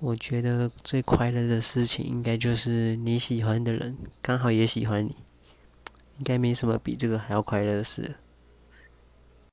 我觉得最快乐的事情应该就是你喜欢的人刚好也喜欢你应该没什么比这个还要快乐的事